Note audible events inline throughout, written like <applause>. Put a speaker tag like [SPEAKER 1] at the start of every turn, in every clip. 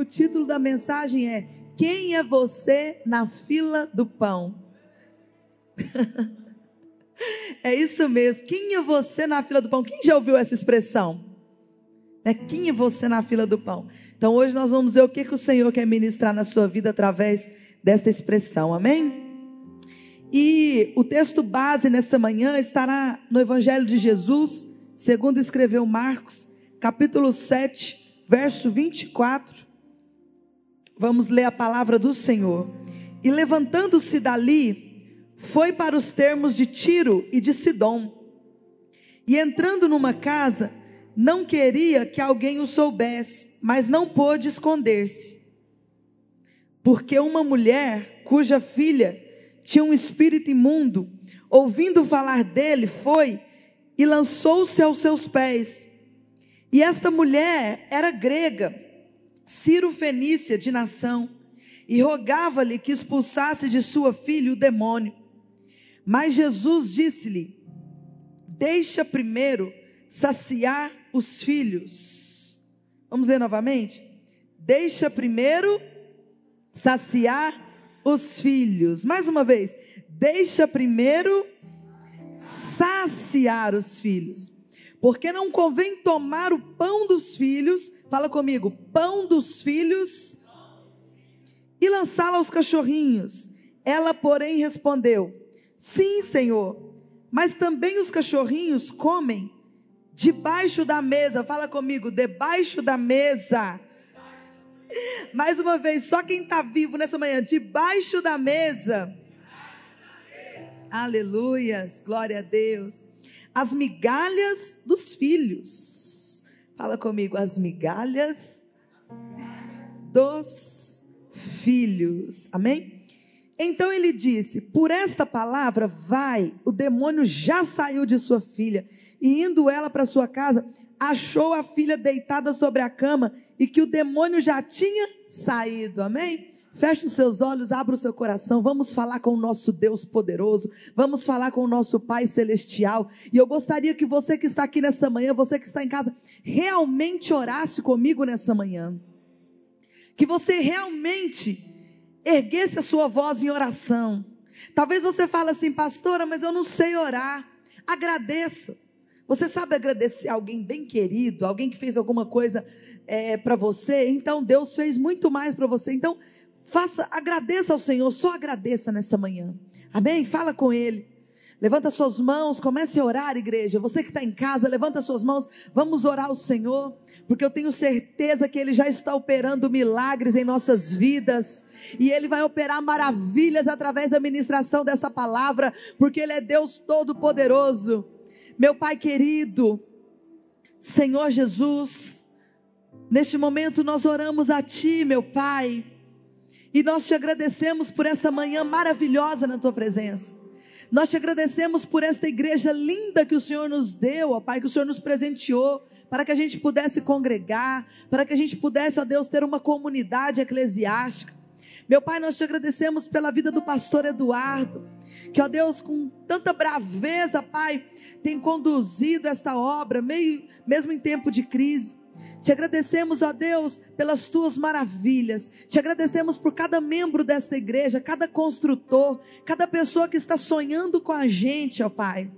[SPEAKER 1] o título da mensagem é Quem é você na fila do pão? <laughs> é isso mesmo. Quem é você na fila do pão? Quem já ouviu essa expressão? É quem é você na fila do pão? Então hoje nós vamos ver o que, que o Senhor quer ministrar na sua vida através desta expressão. Amém? E o texto base nessa manhã estará no Evangelho de Jesus, segundo escreveu Marcos, capítulo 7, verso 24. Vamos ler a palavra do Senhor. E levantando-se dali, foi para os termos de Tiro e de Sidom. E entrando numa casa, não queria que alguém o soubesse, mas não pôde esconder-se. Porque uma mulher cuja filha tinha um espírito imundo, ouvindo falar dele, foi e lançou-se aos seus pés. E esta mulher era grega Ciro Fenícia de nação, e rogava-lhe que expulsasse de sua filha o demônio. Mas Jesus disse-lhe: Deixa primeiro saciar os filhos. Vamos ler novamente? Deixa primeiro saciar os filhos. Mais uma vez, deixa primeiro saciar os filhos. Porque não convém tomar o pão dos filhos, fala comigo, pão dos filhos, e lançá-lo aos cachorrinhos. Ela, porém, respondeu: Sim, Senhor, mas também os cachorrinhos comem debaixo da mesa. Fala comigo, debaixo da mesa. Mais uma vez, só quem está vivo nessa manhã, debaixo da mesa. Aleluias, glória a Deus as migalhas dos filhos. Fala comigo, as migalhas dos filhos. Amém? Então ele disse: Por esta palavra, vai, o demônio já saiu de sua filha. E indo ela para sua casa, achou a filha deitada sobre a cama e que o demônio já tinha saído. Amém? Feche os seus olhos, abra o seu coração. Vamos falar com o nosso Deus poderoso. Vamos falar com o nosso Pai celestial. E eu gostaria que você que está aqui nessa manhã, você que está em casa, realmente orasse comigo nessa manhã. Que você realmente erguesse a sua voz em oração. Talvez você fale assim, pastora, mas eu não sei orar. Agradeça. Você sabe agradecer alguém bem querido, alguém que fez alguma coisa é, para você? Então Deus fez muito mais para você. Então Faça, agradeça ao Senhor, só agradeça nessa manhã. Amém? Fala com Ele. Levanta suas mãos, comece a orar, igreja. Você que está em casa, levanta suas mãos. Vamos orar ao Senhor, porque eu tenho certeza que Ele já está operando milagres em nossas vidas. E Ele vai operar maravilhas através da ministração dessa palavra, porque Ele é Deus Todo-Poderoso. Meu Pai querido, Senhor Jesus, neste momento nós oramos a Ti, meu Pai e nós te agradecemos por essa manhã maravilhosa na tua presença. Nós te agradecemos por esta igreja linda que o Senhor nos deu, ó Pai, que o Senhor nos presenteou, para que a gente pudesse congregar, para que a gente pudesse, ó Deus, ter uma comunidade eclesiástica. Meu Pai, nós te agradecemos pela vida do pastor Eduardo, que, ó Deus, com tanta braveza, Pai, tem conduzido esta obra, meio, mesmo em tempo de crise. Te agradecemos, ó Deus, pelas tuas maravilhas. Te agradecemos por cada membro desta igreja, cada construtor, cada pessoa que está sonhando com a gente, ó Pai.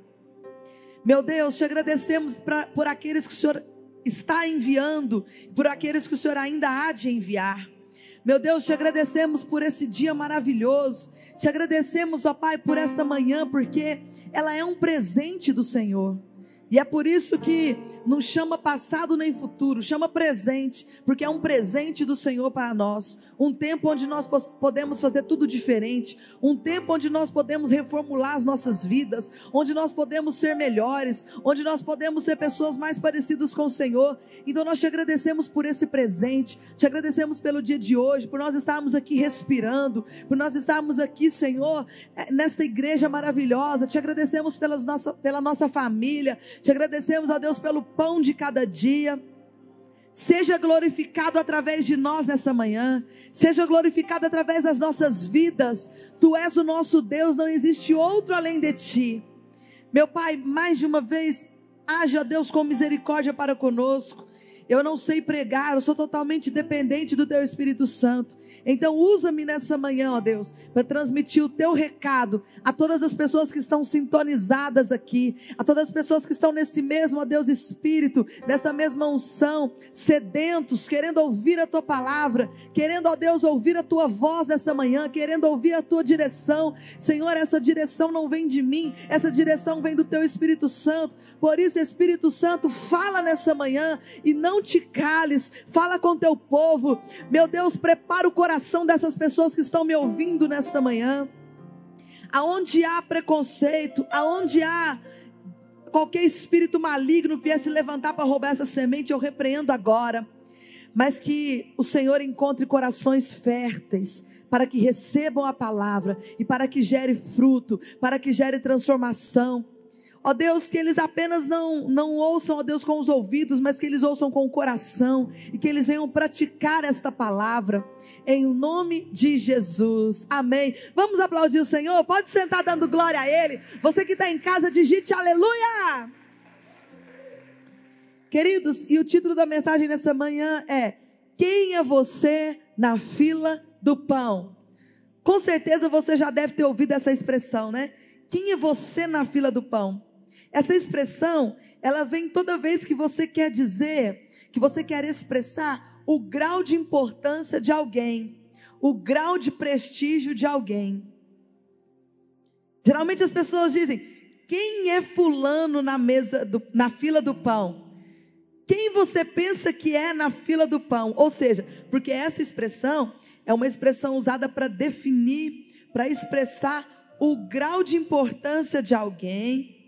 [SPEAKER 1] Meu Deus, te agradecemos pra, por aqueles que o Senhor está enviando, por aqueles que o Senhor ainda há de enviar. Meu Deus, te agradecemos por esse dia maravilhoso. Te agradecemos, ó Pai, por esta manhã, porque ela é um presente do Senhor. E é por isso que não chama passado nem futuro, chama presente, porque é um presente do Senhor para nós. Um tempo onde nós podemos fazer tudo diferente, um tempo onde nós podemos reformular as nossas vidas, onde nós podemos ser melhores, onde nós podemos ser pessoas mais parecidas com o Senhor. Então nós te agradecemos por esse presente, te agradecemos pelo dia de hoje, por nós estarmos aqui respirando, por nós estarmos aqui, Senhor, eh, nesta igreja maravilhosa. Te agradecemos pelas nossa, pela nossa família te agradecemos, ó Deus, pelo pão de cada dia. Seja glorificado através de nós nessa manhã. Seja glorificado através das nossas vidas. Tu és o nosso Deus, não existe outro além de ti. Meu Pai, mais de uma vez, haja Deus com misericórdia para conosco. Eu não sei pregar, eu sou totalmente dependente do teu Espírito Santo. Então usa-me nessa manhã, ó Deus, para transmitir o teu recado a todas as pessoas que estão sintonizadas aqui, a todas as pessoas que estão nesse mesmo, ó Deus, espírito, nessa mesma unção, sedentos, querendo ouvir a tua palavra, querendo, ó Deus, ouvir a tua voz nessa manhã, querendo ouvir a tua direção. Senhor, essa direção não vem de mim, essa direção vem do teu Espírito Santo. Por isso, Espírito Santo, fala nessa manhã e não te cales, fala com teu povo. Meu Deus, prepara o coração dessas pessoas que estão me ouvindo nesta manhã. Aonde há preconceito, aonde há qualquer espírito maligno que viesse levantar para roubar essa semente, eu repreendo agora. Mas que o Senhor encontre corações férteis, para que recebam a palavra e para que gere fruto, para que gere transformação. Ó Deus, que eles apenas não, não ouçam, ó Deus, com os ouvidos, mas que eles ouçam com o coração e que eles venham praticar esta palavra. Em nome de Jesus. Amém. Vamos aplaudir o Senhor? Pode sentar dando glória a Ele. Você que está em casa, digite aleluia. Queridos, e o título da mensagem nessa manhã é: Quem é você na fila do pão? Com certeza você já deve ter ouvido essa expressão, né? Quem é você na fila do pão? Essa expressão, ela vem toda vez que você quer dizer, que você quer expressar o grau de importância de alguém, o grau de prestígio de alguém. Geralmente as pessoas dizem: quem é fulano na mesa, do, na fila do pão? Quem você pensa que é na fila do pão? Ou seja, porque essa expressão é uma expressão usada para definir, para expressar o grau de importância de alguém,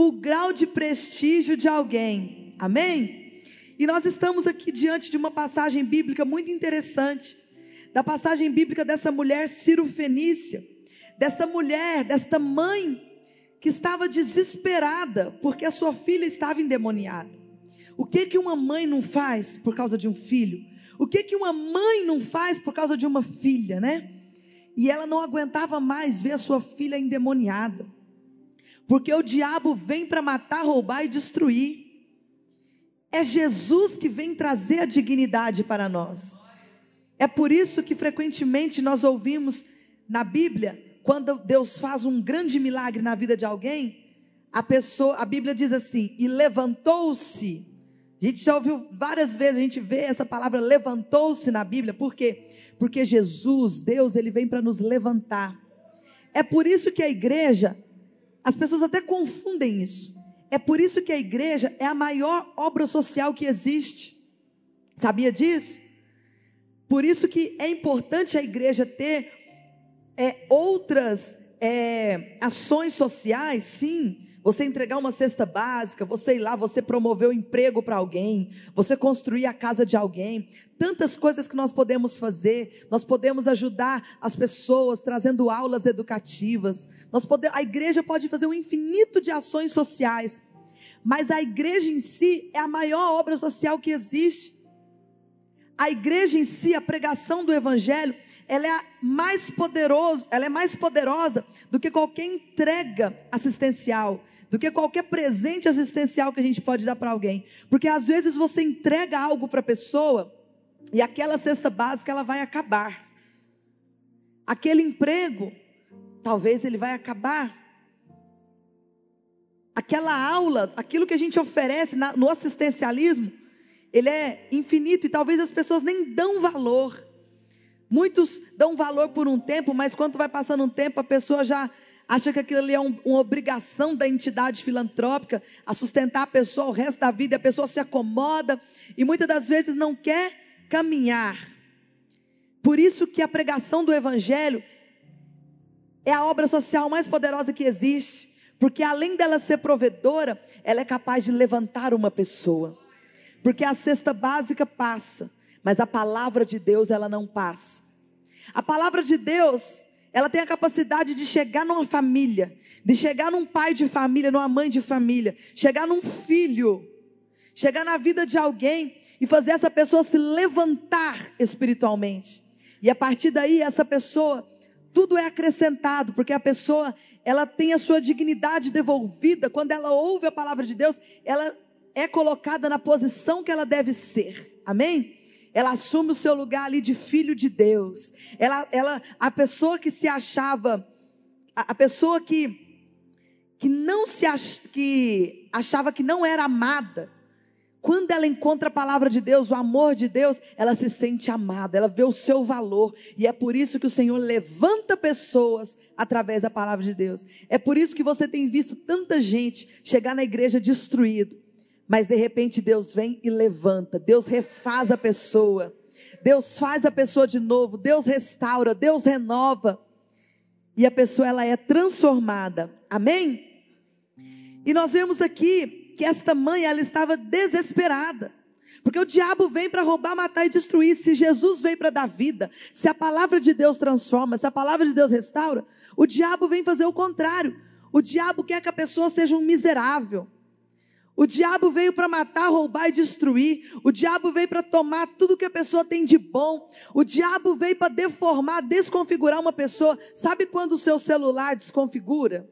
[SPEAKER 1] o grau de prestígio de alguém. Amém? E nós estamos aqui diante de uma passagem bíblica muito interessante, da passagem bíblica dessa mulher Ciro Fenícia, desta mulher, desta mãe que estava desesperada porque a sua filha estava endemoniada. O que que uma mãe não faz por causa de um filho? O que que uma mãe não faz por causa de uma filha, né? E ela não aguentava mais ver a sua filha endemoniada. Porque o diabo vem para matar, roubar e destruir. É Jesus que vem trazer a dignidade para nós. É por isso que frequentemente nós ouvimos na Bíblia, quando Deus faz um grande milagre na vida de alguém, a pessoa, a Bíblia diz assim: "E levantou-se". A gente já ouviu várias vezes, a gente vê essa palavra levantou-se na Bíblia. Por quê? Porque Jesus, Deus, ele vem para nos levantar. É por isso que a igreja as pessoas até confundem isso. É por isso que a igreja é a maior obra social que existe. Sabia disso? Por isso que é importante a igreja ter é, outras é, ações sociais, sim, você entregar uma cesta básica, você ir lá, você promover o emprego para alguém, você construir a casa de alguém, tantas coisas que nós podemos fazer. Nós podemos ajudar as pessoas trazendo aulas educativas. Nós a igreja pode fazer um infinito de ações sociais, mas a igreja em si é a maior obra social que existe. A igreja em si, a pregação do evangelho, ela é mais poderoso, ela é mais poderosa do que qualquer entrega assistencial, do que qualquer presente assistencial que a gente pode dar para alguém. Porque às vezes você entrega algo para a pessoa e aquela cesta básica ela vai acabar. Aquele emprego, talvez ele vai acabar. Aquela aula, aquilo que a gente oferece no assistencialismo, ele é infinito e talvez as pessoas nem dão valor. Muitos dão valor por um tempo, mas quando vai passando um tempo, a pessoa já acha que aquilo ali é um, uma obrigação da entidade filantrópica a sustentar a pessoa o resto da vida, a pessoa se acomoda e muitas das vezes não quer caminhar. Por isso que a pregação do evangelho é a obra social mais poderosa que existe, porque além dela ser provedora, ela é capaz de levantar uma pessoa. Porque a cesta básica passa, mas a palavra de Deus ela não passa. A palavra de Deus, ela tem a capacidade de chegar numa família, de chegar num pai de família, numa mãe de família, chegar num filho, chegar na vida de alguém e fazer essa pessoa se levantar espiritualmente. E a partir daí, essa pessoa, tudo é acrescentado, porque a pessoa, ela tem a sua dignidade devolvida. Quando ela ouve a palavra de Deus, ela é colocada na posição que ela deve ser. Amém? Ela assume o seu lugar ali de filho de Deus. Ela, ela, a pessoa que se achava, a, a pessoa que que não se ach, que achava que não era amada, quando ela encontra a palavra de Deus, o amor de Deus, ela se sente amada, ela vê o seu valor, e é por isso que o Senhor levanta pessoas através da palavra de Deus. É por isso que você tem visto tanta gente chegar na igreja destruído, mas de repente Deus vem e levanta, Deus refaz a pessoa, Deus faz a pessoa de novo, Deus restaura, Deus renova, e a pessoa ela é transformada. Amém? E nós vemos aqui que esta mãe ela estava desesperada. Porque o diabo vem para roubar, matar e destruir. Se Jesus veio para dar vida, se a palavra de Deus transforma, se a palavra de Deus restaura, o diabo vem fazer o contrário. O diabo quer que a pessoa seja um miserável. O diabo veio para matar, roubar e destruir. O diabo veio para tomar tudo que a pessoa tem de bom. O diabo veio para deformar, desconfigurar uma pessoa. Sabe quando o seu celular desconfigura?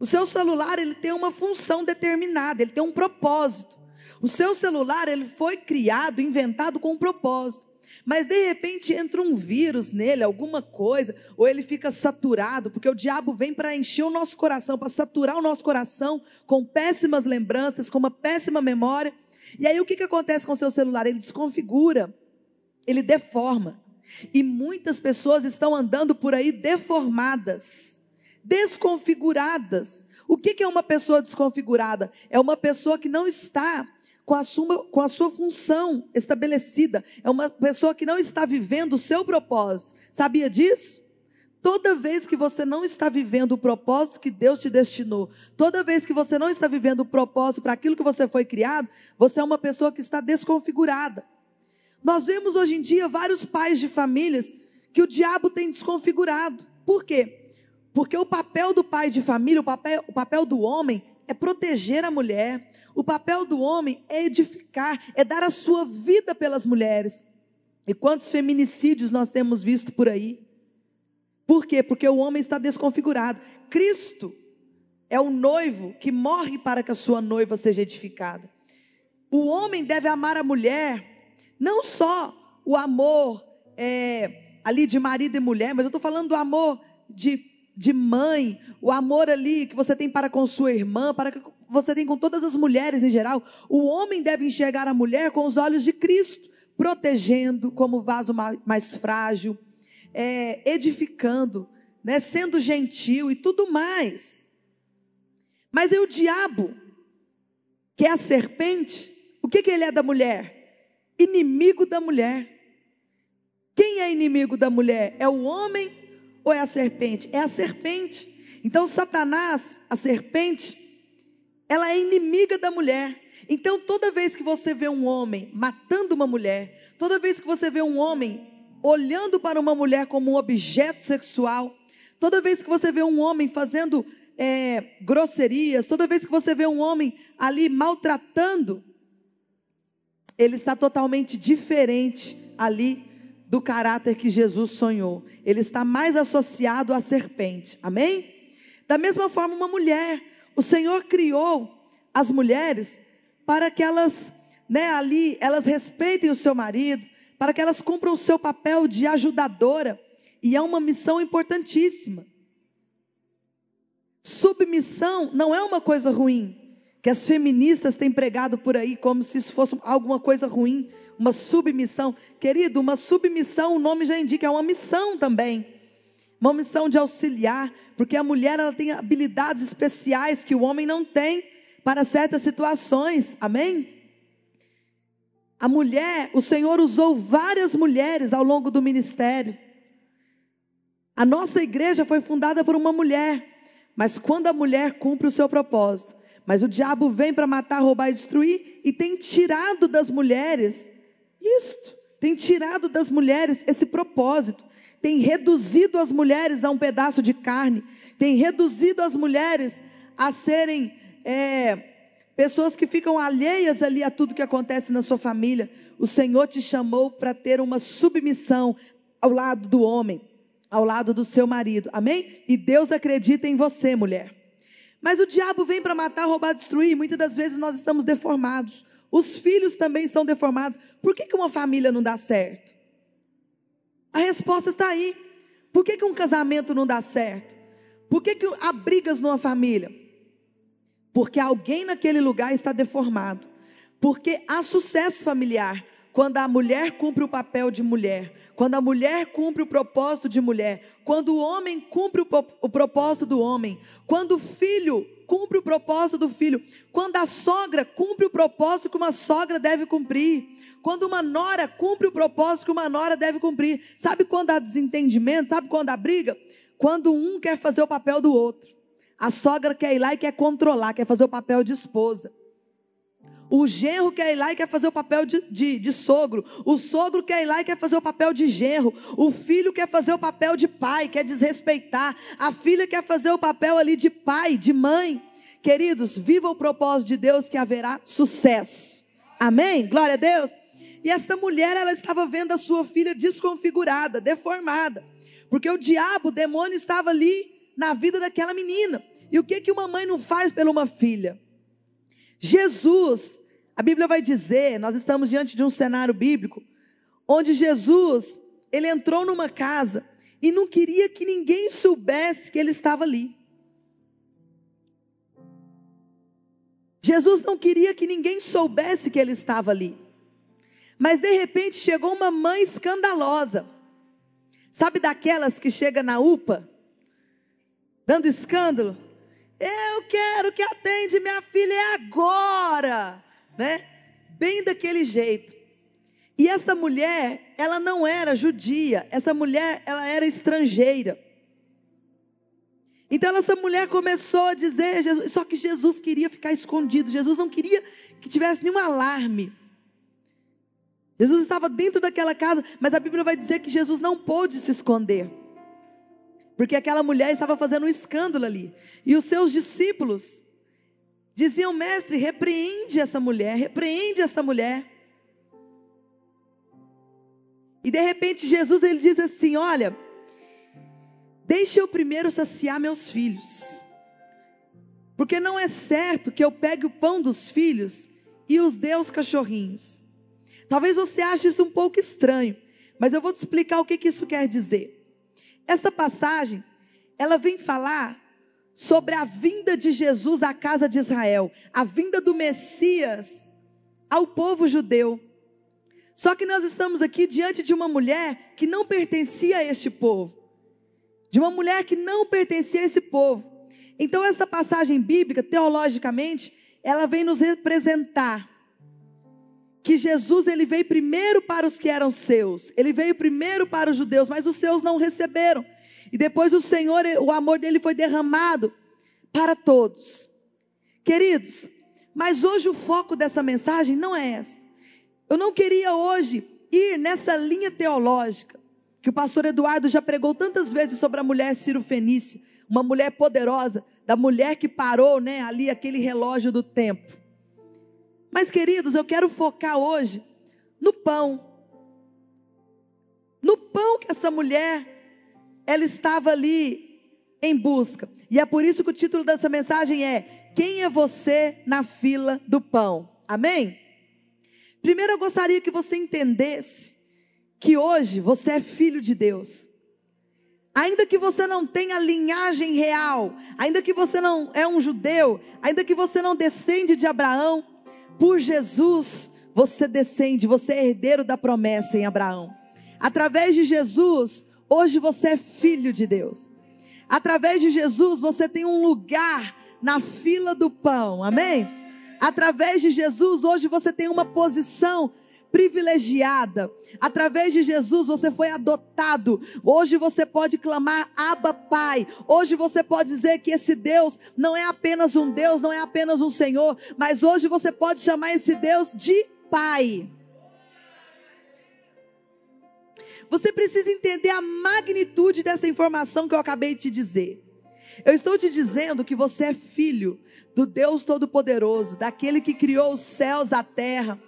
[SPEAKER 1] O seu celular, ele tem uma função determinada, ele tem um propósito. O seu celular, ele foi criado, inventado com um propósito. Mas de repente entra um vírus nele, alguma coisa, ou ele fica saturado, porque o diabo vem para encher o nosso coração, para saturar o nosso coração com péssimas lembranças, com uma péssima memória. E aí o que, que acontece com o seu celular? Ele desconfigura, ele deforma. E muitas pessoas estão andando por aí deformadas desconfiguradas. O que é uma pessoa desconfigurada? É uma pessoa que não está com a, sua, com a sua função estabelecida. É uma pessoa que não está vivendo o seu propósito. Sabia disso? Toda vez que você não está vivendo o propósito que Deus te destinou, toda vez que você não está vivendo o propósito para aquilo que você foi criado, você é uma pessoa que está desconfigurada. Nós vemos hoje em dia vários pais de famílias que o diabo tem desconfigurado. Por quê? Porque o papel do pai de família, o papel, o papel do homem é proteger a mulher. O papel do homem é edificar, é dar a sua vida pelas mulheres. E quantos feminicídios nós temos visto por aí? Por quê? Porque o homem está desconfigurado. Cristo é o noivo que morre para que a sua noiva seja edificada. O homem deve amar a mulher, não só o amor é, ali de marido e mulher, mas eu estou falando do amor de de mãe, o amor ali que você tem para com sua irmã, para que você tem com todas as mulheres em geral. O homem deve enxergar a mulher com os olhos de Cristo, protegendo como vaso mais frágil, é, edificando, né, sendo gentil e tudo mais. Mas é o diabo, que é a serpente, o que, que ele é da mulher? Inimigo da mulher. Quem é inimigo da mulher? É o homem ou é a serpente? É a serpente. Então, Satanás, a serpente, ela é inimiga da mulher. Então, toda vez que você vê um homem matando uma mulher, toda vez que você vê um homem olhando para uma mulher como um objeto sexual, toda vez que você vê um homem fazendo é, grosserias, toda vez que você vê um homem ali maltratando, ele está totalmente diferente ali do caráter que Jesus sonhou. Ele está mais associado à serpente. Amém? Da mesma forma, uma mulher. O Senhor criou as mulheres para que elas, né, ali, elas respeitem o seu marido, para que elas cumpram o seu papel de ajudadora. E é uma missão importantíssima. Submissão não é uma coisa ruim que as feministas têm pregado por aí como se isso fosse alguma coisa ruim, uma submissão. Querido, uma submissão, o nome já indica, é uma missão também. Uma missão de auxiliar, porque a mulher ela tem habilidades especiais que o homem não tem para certas situações. Amém? A mulher, o Senhor usou várias mulheres ao longo do ministério. A nossa igreja foi fundada por uma mulher, mas quando a mulher cumpre o seu propósito, mas o diabo vem para matar, roubar e destruir e tem tirado das mulheres isto, tem tirado das mulheres esse propósito, tem reduzido as mulheres a um pedaço de carne, tem reduzido as mulheres a serem é, pessoas que ficam alheias ali a tudo que acontece na sua família. O Senhor te chamou para ter uma submissão ao lado do homem, ao lado do seu marido, amém? E Deus acredita em você, mulher. Mas o diabo vem para matar, roubar, destruir. Muitas das vezes nós estamos deformados. Os filhos também estão deformados. Por que, que uma família não dá certo? A resposta está aí. Por que, que um casamento não dá certo? Por que, que há brigas numa família? Porque alguém naquele lugar está deformado. Porque há sucesso familiar quando a mulher cumpre o papel de mulher, quando a mulher cumpre o propósito de mulher, quando o homem cumpre o, propósito do homem, quando o filho cumpre o propósito do filho, quando a sogra cumpre o propósito que uma sogra deve cumprir, quando uma nora cumpre o propósito que uma nora deve cumprir. Sabe quando há desentendimento? Sabe quando há briga? Quando um quer fazer o papel do outro. A sogra quer ir lá e quer controlar, quer fazer o papel de esposa. O genro quer ir lá e quer fazer o papel de, de, de, sogro. O sogro quer ir lá e quer fazer o papel de genro. O filho quer fazer o papel de pai, quer desrespeitar. A filha quer fazer o papel ali de pai, de mãe. Queridos, viva o propósito de Deus que haverá sucesso. Amém? Glória a Deus. E esta mulher, ela estava vendo a sua filha desconfigurada, deformada. Porque o diabo, o demônio, estava ali na vida daquela menina. E o que, que uma mãe não faz pela uma filha? Jesus, a Bíblia vai dizer, nós estamos diante de um cenário bíblico, onde Jesus, ele entrou numa casa e não queria que ninguém soubesse que ele estava ali. Jesus não queria que ninguém soubesse que ele estava ali. Mas de repente chegou uma mãe escandalosa. Sabe daquelas que chega na UPA, dando escândalo? Eu quero que atende minha filha é agora né? Bem daquele jeito. E esta mulher, ela não era judia, essa mulher, ela era estrangeira. Então essa mulher começou a dizer, só que Jesus queria ficar escondido, Jesus não queria que tivesse nenhum alarme. Jesus estava dentro daquela casa, mas a Bíblia vai dizer que Jesus não pôde se esconder. Porque aquela mulher estava fazendo um escândalo ali. E os seus discípulos, Diziam, mestre, repreende essa mulher, repreende essa mulher. E de repente Jesus ele diz assim: Olha, deixe eu primeiro saciar meus filhos, porque não é certo que eu pegue o pão dos filhos e os dê aos cachorrinhos. Talvez você ache isso um pouco estranho, mas eu vou te explicar o que, que isso quer dizer. Esta passagem, ela vem falar sobre a vinda de Jesus à casa de Israel, a vinda do Messias ao povo judeu. Só que nós estamos aqui diante de uma mulher que não pertencia a este povo, de uma mulher que não pertencia a esse povo. Então, esta passagem bíblica, teologicamente, ela vem nos representar que Jesus ele veio primeiro para os que eram seus, ele veio primeiro para os judeus, mas os seus não receberam. E depois o Senhor, o amor dele foi derramado para todos. Queridos, mas hoje o foco dessa mensagem não é esta. Eu não queria hoje ir nessa linha teológica que o pastor Eduardo já pregou tantas vezes sobre a mulher Ciro Fenícia, uma mulher poderosa, da mulher que parou, né, ali aquele relógio do tempo. Mas queridos, eu quero focar hoje no pão. No pão que essa mulher ela estava ali em busca. E é por isso que o título dessa mensagem é: Quem é você na fila do pão? Amém? Primeiro eu gostaria que você entendesse que hoje você é filho de Deus. Ainda que você não tenha linhagem real, ainda que você não é um judeu, ainda que você não descende de Abraão, por Jesus você descende, você é herdeiro da promessa em Abraão. Através de Jesus, Hoje você é filho de Deus. Através de Jesus você tem um lugar na fila do pão. Amém? Através de Jesus hoje você tem uma posição privilegiada. Através de Jesus você foi adotado. Hoje você pode clamar Abba Pai. Hoje você pode dizer que esse Deus não é apenas um Deus, não é apenas um Senhor, mas hoje você pode chamar esse Deus de Pai. Você precisa entender a magnitude dessa informação que eu acabei de te dizer. Eu estou te dizendo que você é filho do Deus Todo-Poderoso, daquele que criou os céus, a terra,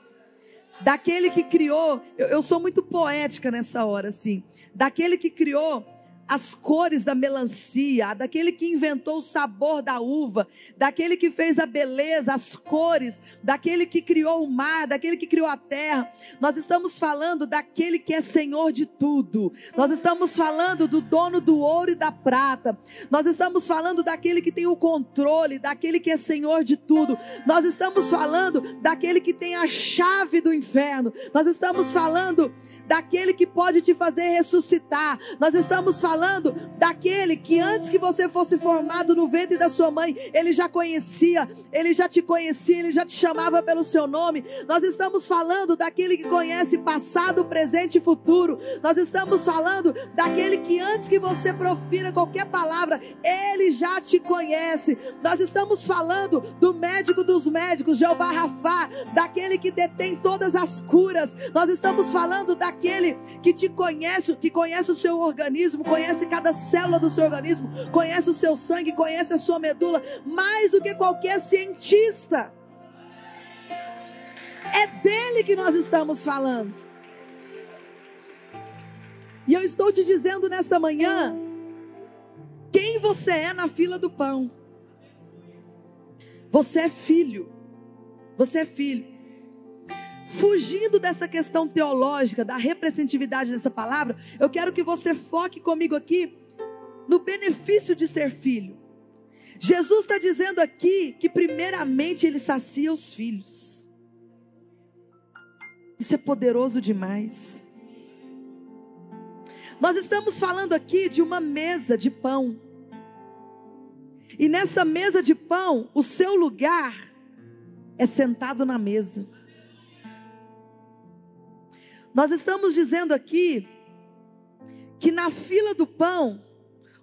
[SPEAKER 1] daquele que criou. Eu, eu, sou muito poética nessa hora, assim. Daquele que criou as cores da melancia, daquele que inventou o sabor da uva, daquele que fez a beleza, as cores, daquele que criou o mar, daquele que criou a terra. Nós estamos falando daquele que é Senhor de tudo. Nós estamos falando do dono do ouro e da prata. Nós estamos falando daquele que tem o controle, daquele que é Senhor de tudo. Nós estamos falando daquele que tem a chave do inferno. Nós estamos falando daquele que pode te fazer ressuscitar. Nós estamos falando daquele que antes que você fosse formado no ventre da sua mãe, ele já conhecia, ele já te conhecia, ele já te chamava pelo seu nome. Nós estamos falando daquele que conhece passado, presente e futuro. Nós estamos falando daquele que antes que você profira qualquer palavra, ele já te conhece. Nós estamos falando do médico dos médicos, Jeová Rafá, daquele que detém todas as curas. Nós estamos falando da aquele que te conhece, que conhece o seu organismo, conhece cada célula do seu organismo, conhece o seu sangue, conhece a sua medula, mais do que qualquer cientista. É dele que nós estamos falando. E eu estou te dizendo nessa manhã, quem você é na fila do pão. Você é filho. Você é filho fugindo dessa questão teológica, da representatividade dessa palavra, eu quero que você foque comigo aqui no benefício de ser filho. Jesus está dizendo aqui que, primeiramente, ele sacia os filhos. Isso é poderoso demais. Nós estamos falando aqui de uma mesa de pão. E nessa mesa de pão, o seu lugar é sentado na mesa. Nós estamos dizendo aqui que na fila do pão,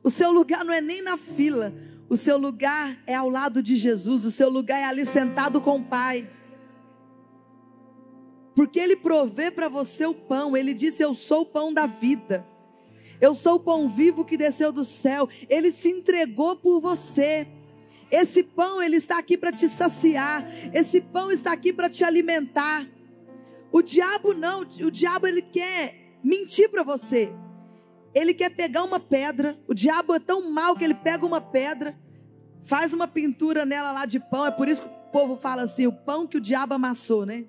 [SPEAKER 1] o seu lugar não é nem na fila, o seu lugar é ao lado de Jesus, o seu lugar é ali sentado com o Pai. Porque Ele provê para você o pão, Ele disse: Eu sou o pão da vida, eu sou o pão vivo que desceu do céu, Ele se entregou por você. Esse pão, Ele está aqui para te saciar, esse pão está aqui para te alimentar. O diabo não, o diabo ele quer mentir para você. Ele quer pegar uma pedra. O diabo é tão mal que ele pega uma pedra, faz uma pintura nela lá de pão. É por isso que o povo fala assim: o pão que o diabo amassou, né?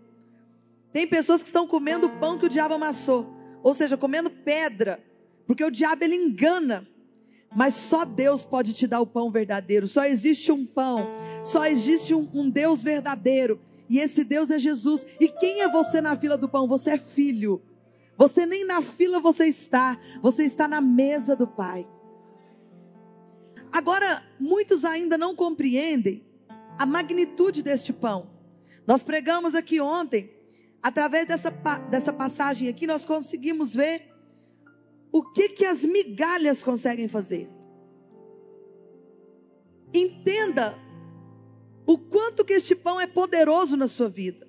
[SPEAKER 1] Tem pessoas que estão comendo o pão que o diabo amassou, ou seja, comendo pedra, porque o diabo ele engana. Mas só Deus pode te dar o pão verdadeiro. Só existe um pão. Só existe um, um Deus verdadeiro. E esse Deus é Jesus. E quem é você na fila do pão? Você é filho. Você nem na fila você está, você está na mesa do Pai. Agora, muitos ainda não compreendem a magnitude deste pão. Nós pregamos aqui ontem, através dessa, dessa passagem aqui, nós conseguimos ver o que, que as migalhas conseguem fazer. Entenda o quanto que este pão é poderoso na sua vida.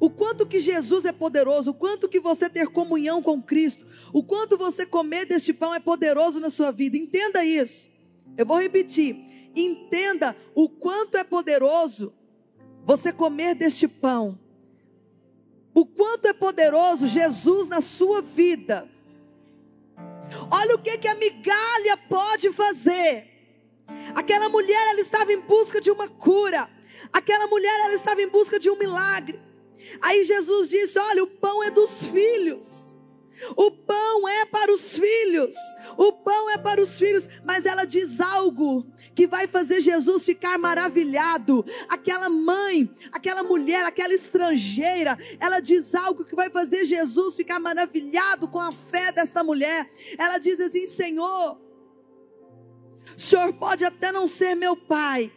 [SPEAKER 1] O quanto que Jesus é poderoso, o quanto que você ter comunhão com Cristo, o quanto você comer deste pão é poderoso na sua vida. Entenda isso. Eu vou repetir. Entenda o quanto é poderoso você comer deste pão. O quanto é poderoso Jesus na sua vida. Olha o que que a migalha pode fazer. Aquela mulher, ela estava em busca de uma cura. Aquela mulher, ela estava em busca de um milagre. Aí Jesus disse: Olha, o pão é dos filhos. O pão é para os filhos. O pão é para os filhos. Mas ela diz algo que vai fazer Jesus ficar maravilhado. Aquela mãe, aquela mulher, aquela estrangeira, ela diz algo que vai fazer Jesus ficar maravilhado com a fé desta mulher. Ela diz assim: Senhor, o Senhor pode até não ser meu pai,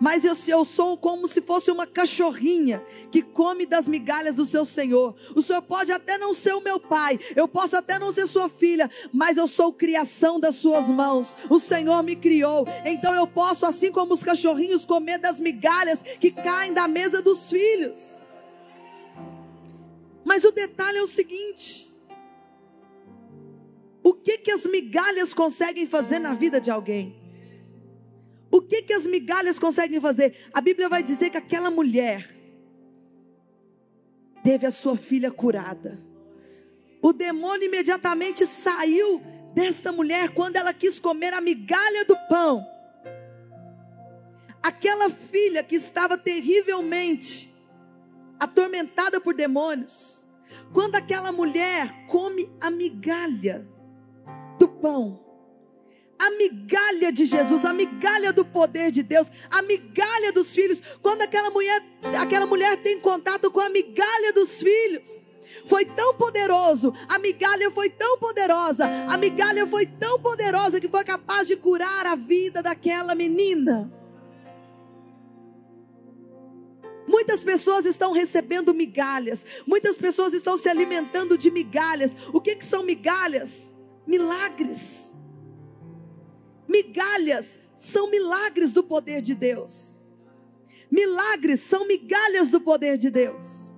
[SPEAKER 1] mas eu, eu sou como se fosse uma cachorrinha que come das migalhas do seu Senhor. O Senhor pode até não ser o meu pai, eu posso até não ser sua filha, mas eu sou criação das suas mãos. O Senhor me criou, então eu posso, assim como os cachorrinhos, comer das migalhas que caem da mesa dos filhos. Mas o detalhe é o seguinte: o que que as migalhas conseguem fazer na vida de alguém? O que que as migalhas conseguem fazer? A Bíblia vai dizer que aquela mulher teve a sua filha curada. O demônio imediatamente saiu desta mulher quando ela quis comer a migalha do pão. Aquela filha que estava terrivelmente atormentada por demônios, quando aquela mulher come a migalha pão, a migalha de Jesus, a migalha do poder de Deus, a migalha dos filhos, quando aquela mulher, aquela mulher tem contato com a migalha dos filhos, foi tão poderoso, a migalha foi tão poderosa, a migalha foi tão poderosa que foi capaz de curar a vida daquela menina. Muitas pessoas estão recebendo migalhas, muitas pessoas estão se alimentando de migalhas. O que, que são migalhas? Milagres. Migalhas são milagres do poder de Deus. Milagres são migalhas do poder de Deus.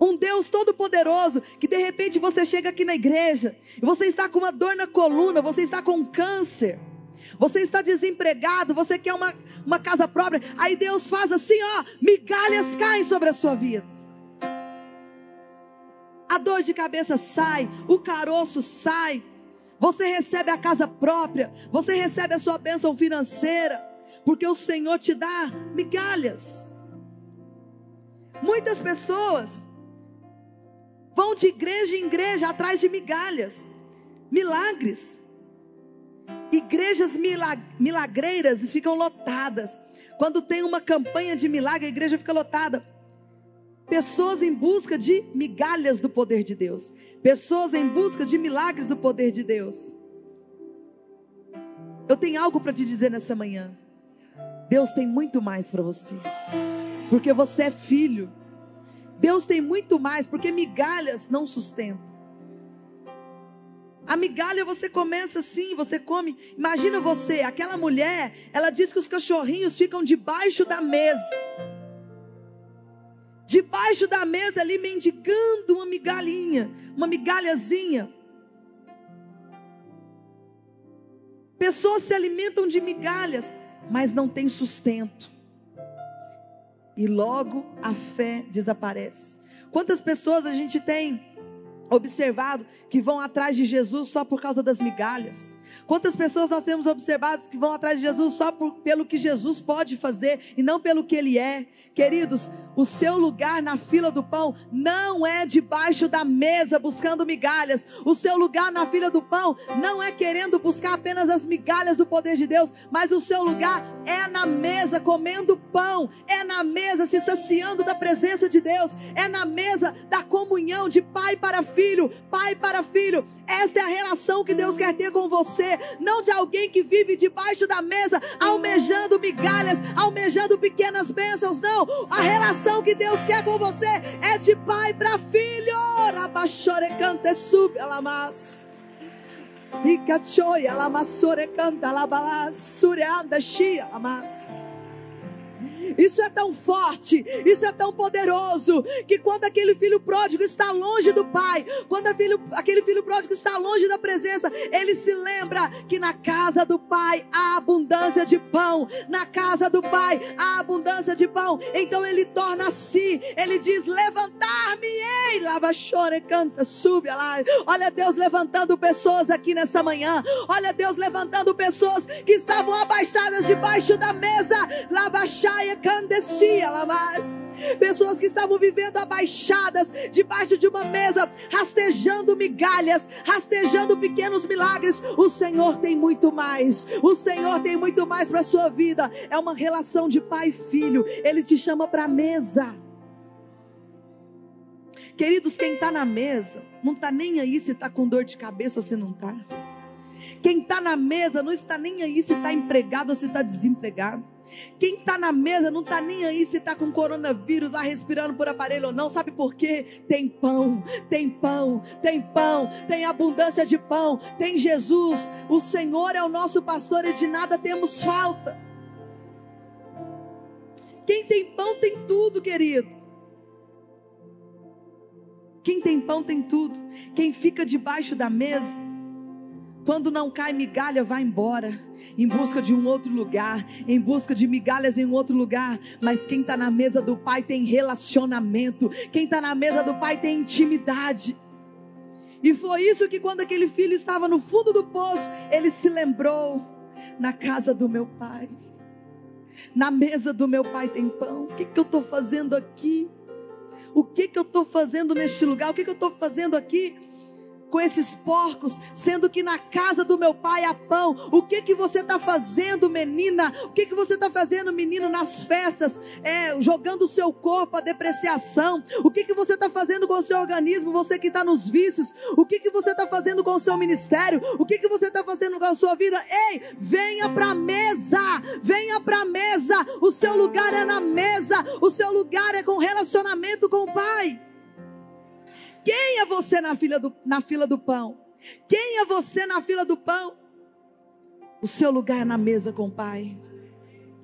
[SPEAKER 1] Um Deus todo-poderoso, que de repente você chega aqui na igreja, e você está com uma dor na coluna, você está com câncer, você está desempregado, você quer uma, uma casa própria, aí Deus faz assim, ó, migalhas caem sobre a sua vida. A dor de cabeça sai, o caroço sai, você recebe a casa própria, você recebe a sua bênção financeira, porque o Senhor te dá migalhas. Muitas pessoas vão de igreja em igreja atrás de migalhas, milagres. Igrejas milagreiras ficam lotadas. Quando tem uma campanha de milagre, a igreja fica lotada. Pessoas em busca de migalhas do poder de Deus. Pessoas em busca de milagres do poder de Deus. Eu tenho algo para te dizer nessa manhã. Deus tem muito mais para você. Porque você é filho. Deus tem muito mais, porque migalhas não sustentam. A migalha você começa assim, você come. Imagina você, aquela mulher, ela diz que os cachorrinhos ficam debaixo da mesa. Debaixo da mesa ali mendigando uma migalhinha, uma migalhazinha. Pessoas se alimentam de migalhas, mas não têm sustento e logo a fé desaparece. Quantas pessoas a gente tem observado que vão atrás de Jesus só por causa das migalhas? Quantas pessoas nós temos observado que vão atrás de Jesus só por, pelo que Jesus pode fazer e não pelo que Ele é? Queridos, o seu lugar na fila do pão não é debaixo da mesa buscando migalhas. O seu lugar na fila do pão não é querendo buscar apenas as migalhas do poder de Deus, mas o seu lugar é na mesa comendo pão, é na mesa se saciando da presença de Deus, é na mesa da comunhão de pai para filho, pai para filho. Esta é a relação que Deus quer ter com você não de alguém que vive debaixo da mesa, almejando migalhas, almejando pequenas bênçãos, não. A relação que Deus quer com você é de pai para filho. Rabachore canta sub alamas. Ikachoy alamasore canta alabalas, sureanda shia alamas. Isso é tão forte, isso é tão poderoso, que quando aquele filho pródigo está longe do pai, quando aquele filho pródigo está longe da presença, ele se lembra que na casa do pai há abundância de pão, na casa do pai há abundância de pão. Então ele torna a si, ele diz: Levantar-me-ei, lava, chora canta, sube lá. Olha Deus levantando pessoas aqui nessa manhã, olha Deus levantando pessoas que estavam abaixadas debaixo da mesa, lava, chaia. Pessoas que estavam vivendo abaixadas debaixo de uma mesa, rastejando migalhas, rastejando pequenos milagres. O Senhor tem muito mais. O Senhor tem muito mais para a sua vida. É uma relação de pai e filho. Ele te chama para a mesa. Queridos, quem está na mesa não está nem aí se está com dor de cabeça ou se não está. Quem está na mesa não está nem aí se está empregado ou se está desempregado. Quem está na mesa não está nem aí se está com coronavírus lá respirando por aparelho ou não. Sabe por quê? Tem pão, tem pão, tem pão, tem abundância de pão, tem Jesus. O Senhor é o nosso pastor e de nada temos falta. Quem tem pão tem tudo, querido. Quem tem pão tem tudo. Quem fica debaixo da mesa quando não cai migalha, vai embora, em busca de um outro lugar, em busca de migalhas em outro lugar. Mas quem está na mesa do Pai tem relacionamento, quem está na mesa do Pai tem intimidade. E foi isso que, quando aquele filho estava no fundo do poço, ele se lembrou: na casa do meu pai, na mesa do meu pai tem pão. O que, que eu estou fazendo aqui? O que, que eu estou fazendo neste lugar? O que, que eu estou fazendo aqui? Com esses porcos, sendo que na casa do meu pai há pão. O que que você está fazendo, menina? O que que você está fazendo, menino, nas festas, é, jogando o seu corpo à depreciação? O que que você está fazendo com o seu organismo, você que está nos vícios? O que que você está fazendo com o seu ministério? O que que você está fazendo com a sua vida? Ei, venha para a mesa, venha para a mesa. O seu lugar é na mesa, o seu lugar é com relacionamento com o Pai. Quem é você na fila do, na fila do pão? Quem é você na fila do pão? O seu lugar é na mesa com o Pai.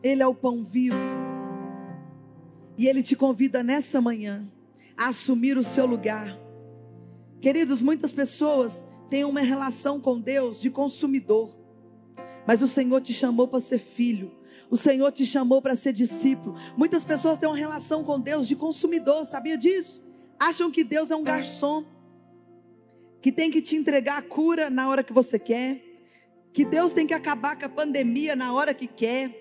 [SPEAKER 1] Ele é o pão vivo. E Ele te convida nessa manhã a assumir o seu lugar. Queridos, muitas pessoas têm uma relação com Deus de consumidor. Mas o Senhor te chamou para ser filho. O Senhor te chamou para ser discípulo. Muitas pessoas têm uma relação com Deus de consumidor, sabia disso? Acham que Deus é um garçom que tem que te entregar a cura na hora que você quer, que Deus tem que acabar com a pandemia na hora que quer,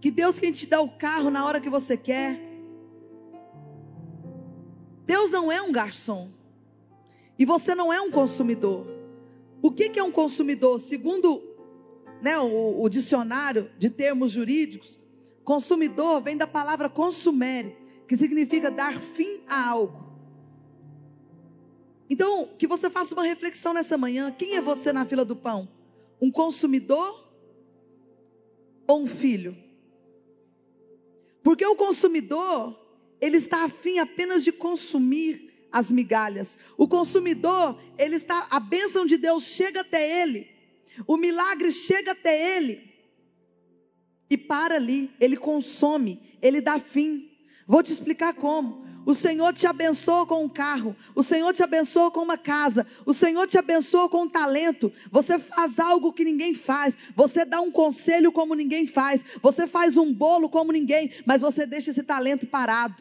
[SPEAKER 1] que Deus tem que te dar o carro na hora que você quer. Deus não é um garçom e você não é um consumidor. O que, que é um consumidor? Segundo né, o, o dicionário de termos jurídicos, consumidor vem da palavra consumere, que significa dar fim a algo. Então, que você faça uma reflexão nessa manhã: quem é você na fila do pão? Um consumidor ou um filho? Porque o consumidor, ele está afim apenas de consumir as migalhas. O consumidor, ele está, a bênção de Deus chega até ele, o milagre chega até ele e para ali, ele consome, ele dá fim. Vou te explicar como. O Senhor te abençoou com um carro, o Senhor te abençoou com uma casa, o Senhor te abençoou com um talento. Você faz algo que ninguém faz, você dá um conselho como ninguém faz, você faz um bolo como ninguém, mas você deixa esse talento parado.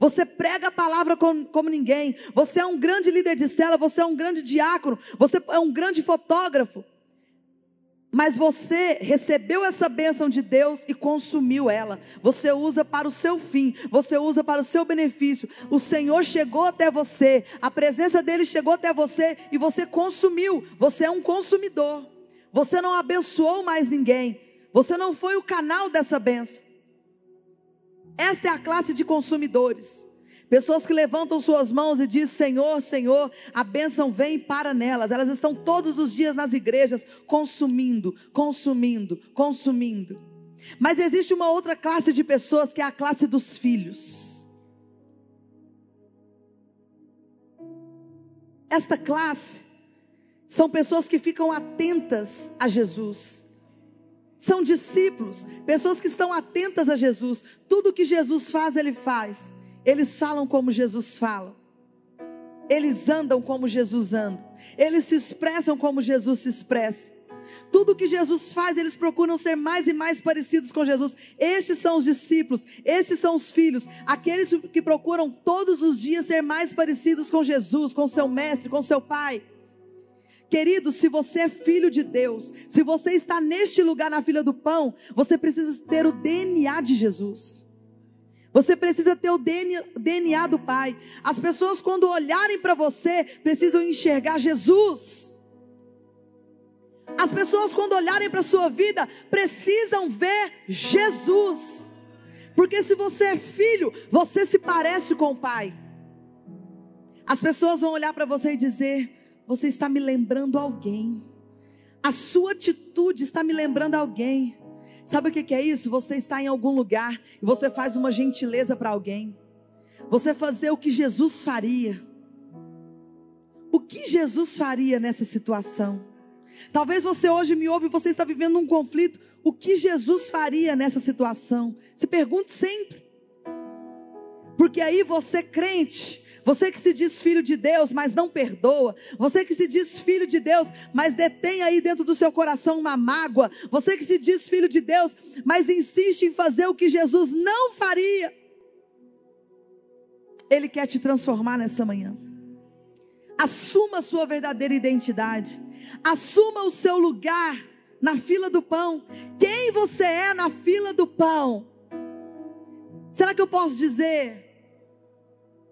[SPEAKER 1] Você prega a palavra como, como, ninguém. Você é um grande líder de cela, você é um grande diácono, você é um grande fotógrafo. Mas você recebeu essa bênção de Deus e consumiu ela. Você usa para o seu fim, você usa para o seu benefício. O Senhor chegou até você, a presença dele chegou até você e você consumiu. Você é um consumidor. Você não abençoou mais ninguém. Você não foi o canal dessa bênção. Esta é a classe de consumidores. Pessoas que levantam suas mãos e dizem: Senhor, Senhor, a bênção vem para nelas. Elas estão todos os dias nas igrejas consumindo, consumindo, consumindo. Mas existe uma outra classe de pessoas que é a classe dos filhos. Esta classe são pessoas que ficam atentas a Jesus. São discípulos, pessoas que estão atentas a Jesus. Tudo que Jesus faz, ele faz. Eles falam como Jesus fala. Eles andam como Jesus anda. Eles se expressam como Jesus se expressa. Tudo que Jesus faz, eles procuram ser mais e mais parecidos com Jesus. Estes são os discípulos, estes são os filhos, aqueles que procuram todos os dias ser mais parecidos com Jesus, com seu mestre, com seu pai. Querido, se você é filho de Deus, se você está neste lugar na fila do pão, você precisa ter o DNA de Jesus. Você precisa ter o DNA do Pai. As pessoas, quando olharem para você, precisam enxergar Jesus. As pessoas, quando olharem para a sua vida, precisam ver Jesus. Porque se você é filho, você se parece com o Pai. As pessoas vão olhar para você e dizer: Você está me lembrando alguém. A sua atitude está me lembrando alguém. Sabe o que é isso? Você está em algum lugar e você faz uma gentileza para alguém. Você fazer o que Jesus faria. O que Jesus faria nessa situação? Talvez você hoje me ouve e você está vivendo um conflito. O que Jesus faria nessa situação? Se pergunte sempre. Porque aí você, crente, você que se diz filho de Deus, mas não perdoa. Você que se diz filho de Deus, mas detém aí dentro do seu coração uma mágoa. Você que se diz filho de Deus, mas insiste em fazer o que Jesus não faria. Ele quer te transformar nessa manhã. Assuma a sua verdadeira identidade. Assuma o seu lugar na fila do pão. Quem você é na fila do pão? Será que eu posso dizer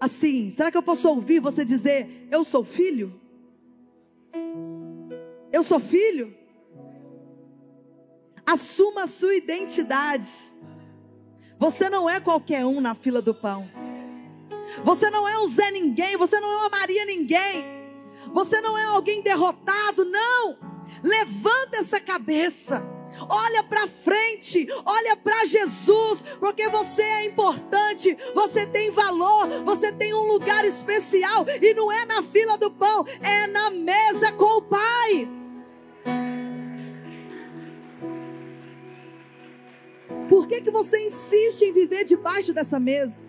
[SPEAKER 1] assim? Será que eu posso ouvir você dizer: Eu sou filho? Eu sou filho? Assuma a sua identidade. Você não é qualquer um na fila do pão. Você não é um Zé Ninguém. Você não é uma Maria Ninguém. Você não é alguém derrotado. Não. Levanta essa cabeça. Olha para frente, olha para Jesus, porque você é importante, você tem valor, você tem um lugar especial e não é na fila do pão, é na mesa com o Pai. Por que, que você insiste em viver debaixo dessa mesa?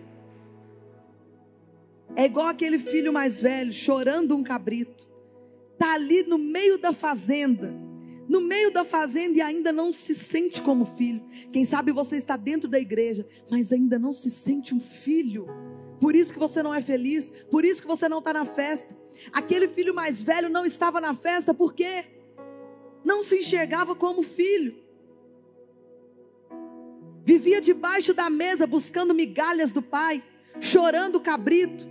[SPEAKER 1] É igual aquele filho mais velho chorando um cabrito. Está ali no meio da fazenda. No meio da fazenda e ainda não se sente como filho. Quem sabe você está dentro da igreja, mas ainda não se sente um filho. Por isso que você não é feliz, por isso que você não está na festa. Aquele filho mais velho não estava na festa porque não se enxergava como filho. Vivia debaixo da mesa buscando migalhas do pai, chorando o cabrito,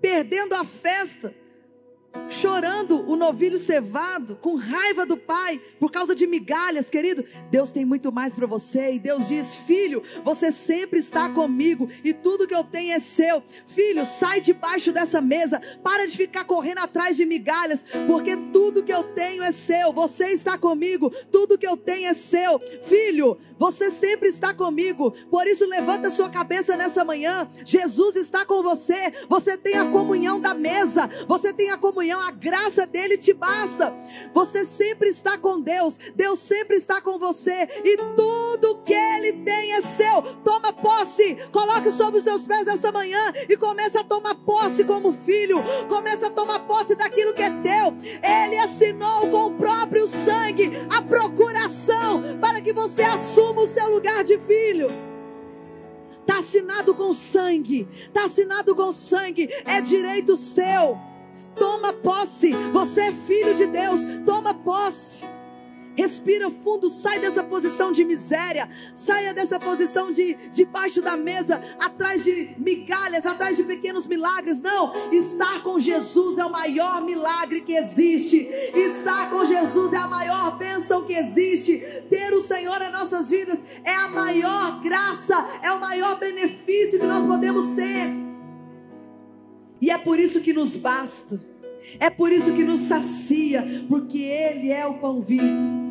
[SPEAKER 1] perdendo a festa, chorando o novilho cevado, com raiva do pai, por causa de migalhas, querido. Deus tem muito mais para você, e Deus diz: Filho, você sempre está comigo, e tudo que eu tenho é seu. Filho, sai debaixo dessa mesa, para de ficar correndo atrás de migalhas, porque tudo que eu tenho é seu. Você está comigo, tudo que eu tenho é seu. Filho, você sempre está comigo, por isso levanta sua cabeça nessa manhã. Jesus está com você, você tem a comunhão da mesa, você tem a comunhão comunhão, a graça dele te basta. Você sempre está com Deus, Deus sempre está com você, e tudo que ele tem é seu. Toma posse, coloque sobre os seus pés nessa manhã e comece a tomar posse como filho, comece a tomar posse daquilo que é teu. Ele assinou com o próprio sangue a procuração para que você assuma o seu lugar de filho. Está assinado com sangue, está assinado com sangue, é direito seu. Toma posse. Você é filho de Deus. Toma posse. Respira fundo, sai dessa posição de miséria, saia dessa posição de debaixo da mesa, atrás de migalhas, atrás de pequenos milagres. Não, estar com Jesus é o maior milagre que existe. Estar com Jesus é a maior bênção que existe. Ter o Senhor em nossas vidas é a maior graça, é o maior benefício que nós podemos ter. E é por isso que nos basta. É por isso que nos sacia, porque Ele é o pão vivo.